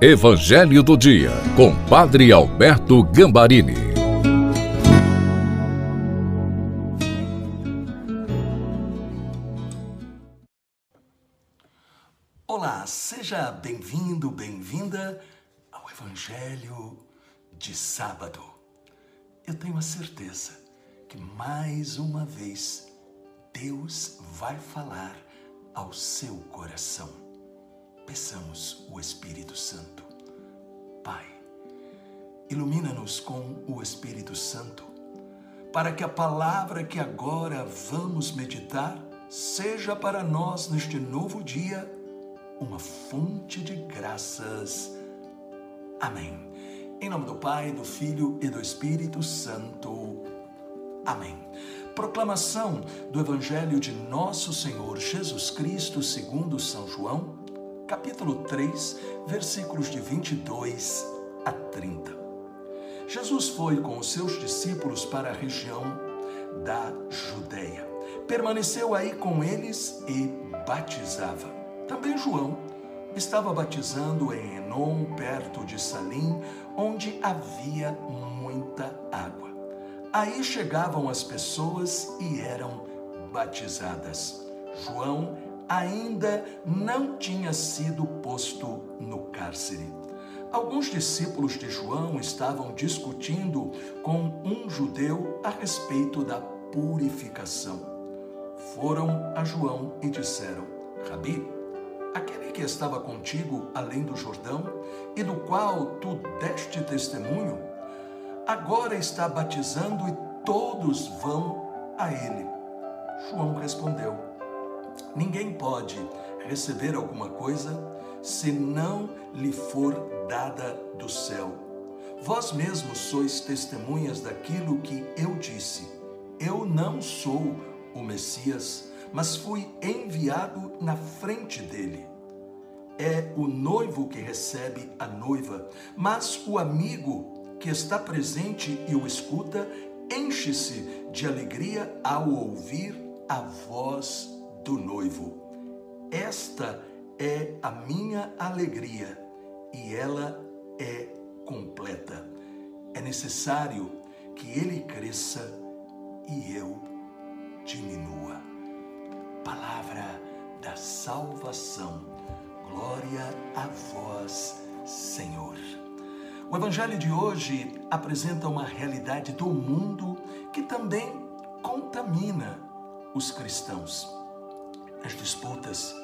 Evangelho do Dia, com Padre Alberto Gambarini. Olá, seja bem-vindo, bem-vinda ao Evangelho de sábado. Eu tenho a certeza que mais uma vez Deus vai falar ao seu coração Peçamos o Espírito Santo. Pai, ilumina-nos com o Espírito Santo, para que a palavra que agora vamos meditar seja para nós neste novo dia uma fonte de graças. Amém. Em nome do Pai, do Filho e do Espírito Santo. Amém. Proclamação do Evangelho de Nosso Senhor Jesus Cristo, segundo São João capítulo 3, versículos de 22 a 30. Jesus foi com os seus discípulos para a região da Judéia. Permaneceu aí com eles e batizava. Também João estava batizando em Enom, perto de Salim, onde havia muita água. Aí chegavam as pessoas e eram batizadas. João ainda não tinha sido posto no cárcere. Alguns discípulos de João estavam discutindo com um judeu a respeito da purificação. Foram a João e disseram: Rabi, aquele que estava contigo além do Jordão e do qual tu deste testemunho, agora está batizando e todos vão a ele. João respondeu: Ninguém pode receber alguma coisa se não lhe for dada do céu. Vós mesmos sois testemunhas daquilo que eu disse. Eu não sou o Messias, mas fui enviado na frente dele. É o noivo que recebe a noiva, mas o amigo que está presente e o escuta enche-se de alegria ao ouvir a voz do noivo. Esta é a minha alegria e ela é completa. É necessário que ele cresça e eu diminua. Palavra da salvação. Glória a vós, Senhor. O evangelho de hoje apresenta uma realidade do mundo que também contamina os cristãos as disputas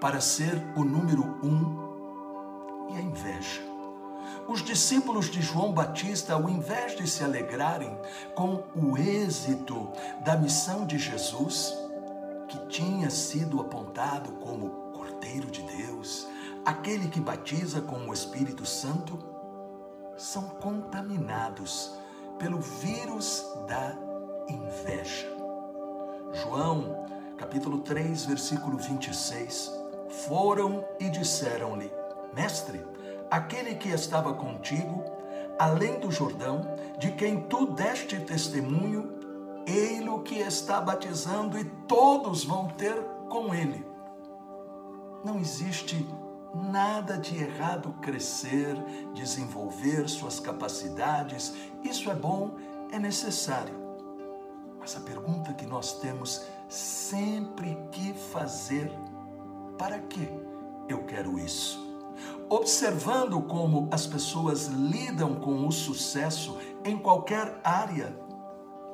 para ser o número um e a inveja. Os discípulos de João Batista, ao invés de se alegrarem com o êxito da missão de Jesus, que tinha sido apontado como Cordeiro de Deus, aquele que batiza com o Espírito Santo, são contaminados pelo vírus da inveja. João capítulo 3, versículo 26, foram e disseram-lhe: Mestre, aquele que estava contigo, além do Jordão, de quem tu deste testemunho, ei-lo que está batizando e todos vão ter com ele. Não existe nada de errado crescer, desenvolver suas capacidades, isso é bom, é necessário. Mas a pergunta que nós temos sempre que fazer, para que eu quero isso? Observando como as pessoas lidam com o sucesso em qualquer área,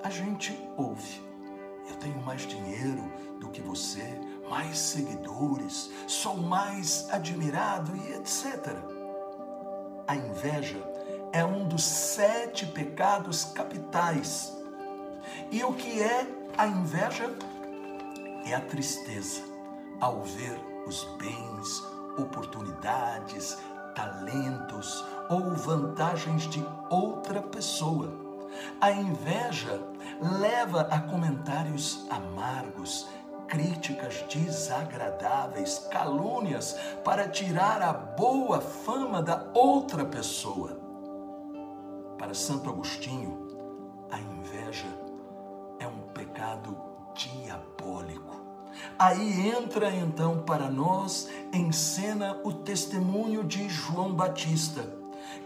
a gente ouve. Eu tenho mais dinheiro do que você, mais seguidores, sou mais admirado e etc. A inveja é um dos sete pecados capitais e o que é a inveja? É a tristeza ao ver os bens, oportunidades, talentos ou vantagens de outra pessoa. A inveja leva a comentários amargos, críticas desagradáveis, calúnias para tirar a boa fama da outra pessoa. Para Santo Agostinho, a inveja pecado diabólico. Aí entra então para nós em cena o testemunho de João Batista,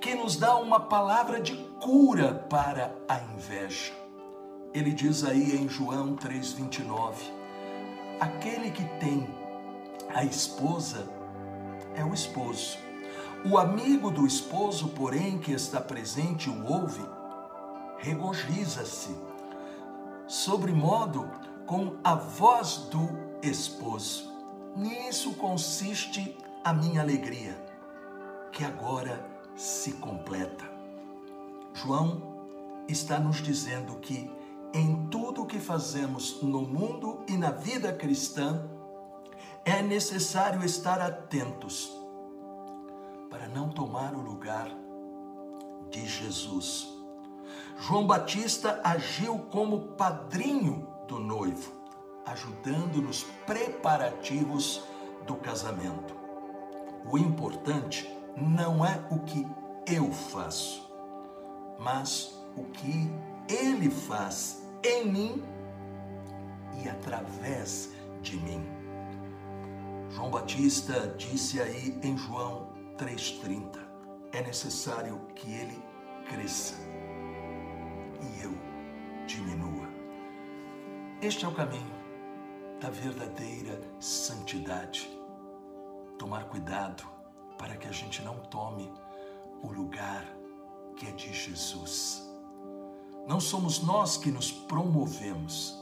que nos dá uma palavra de cura para a inveja. Ele diz aí em João 3,29: aquele que tem a esposa é o esposo. O amigo do esposo, porém, que está presente o ouve, regozija-se, sobre modo com a voz do esposo. Nisso consiste a minha alegria, que agora se completa. João está nos dizendo que em tudo o que fazemos no mundo e na vida cristã, é necessário estar atentos para não tomar o lugar de Jesus. João Batista agiu como padrinho do noivo, ajudando nos preparativos do casamento. O importante não é o que eu faço, mas o que ele faz em mim e através de mim. João Batista disse aí em João 3,30: é necessário que ele cresça e eu diminua. Este é o caminho da verdadeira santidade. Tomar cuidado para que a gente não tome o lugar que é de Jesus. Não somos nós que nos promovemos,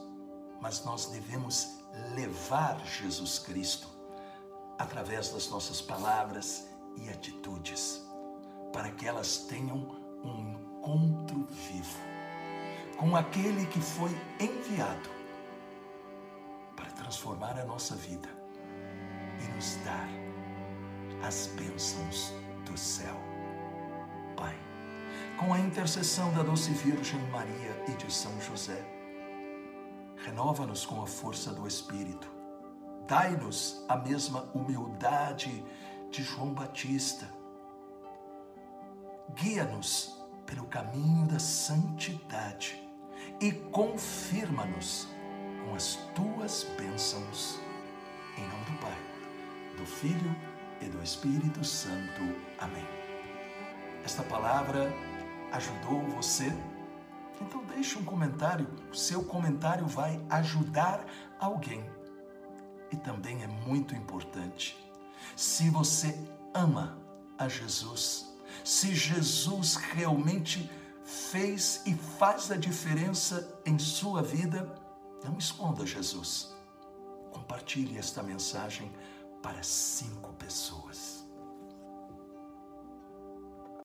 mas nós devemos levar Jesus Cristo através das nossas palavras e atitudes, para que elas tenham um encontro vivo com aquele que foi enviado transformar a nossa vida e nos dar as bênçãos do céu. Pai com a intercessão da doce Virgem Maria e de São José. Renova-nos com a força do Espírito. Dai-nos a mesma humildade de João Batista. Guia-nos pelo caminho da santidade e confirma-nos com as tuas bênçãos. Em nome do Pai, do Filho e do Espírito Santo. Amém. Esta palavra ajudou você? Então deixe um comentário, o seu comentário vai ajudar alguém. E também é muito importante, se você ama a Jesus, se Jesus realmente fez e faz a diferença em sua vida, não esconda Jesus. Compartilhe esta mensagem para cinco pessoas.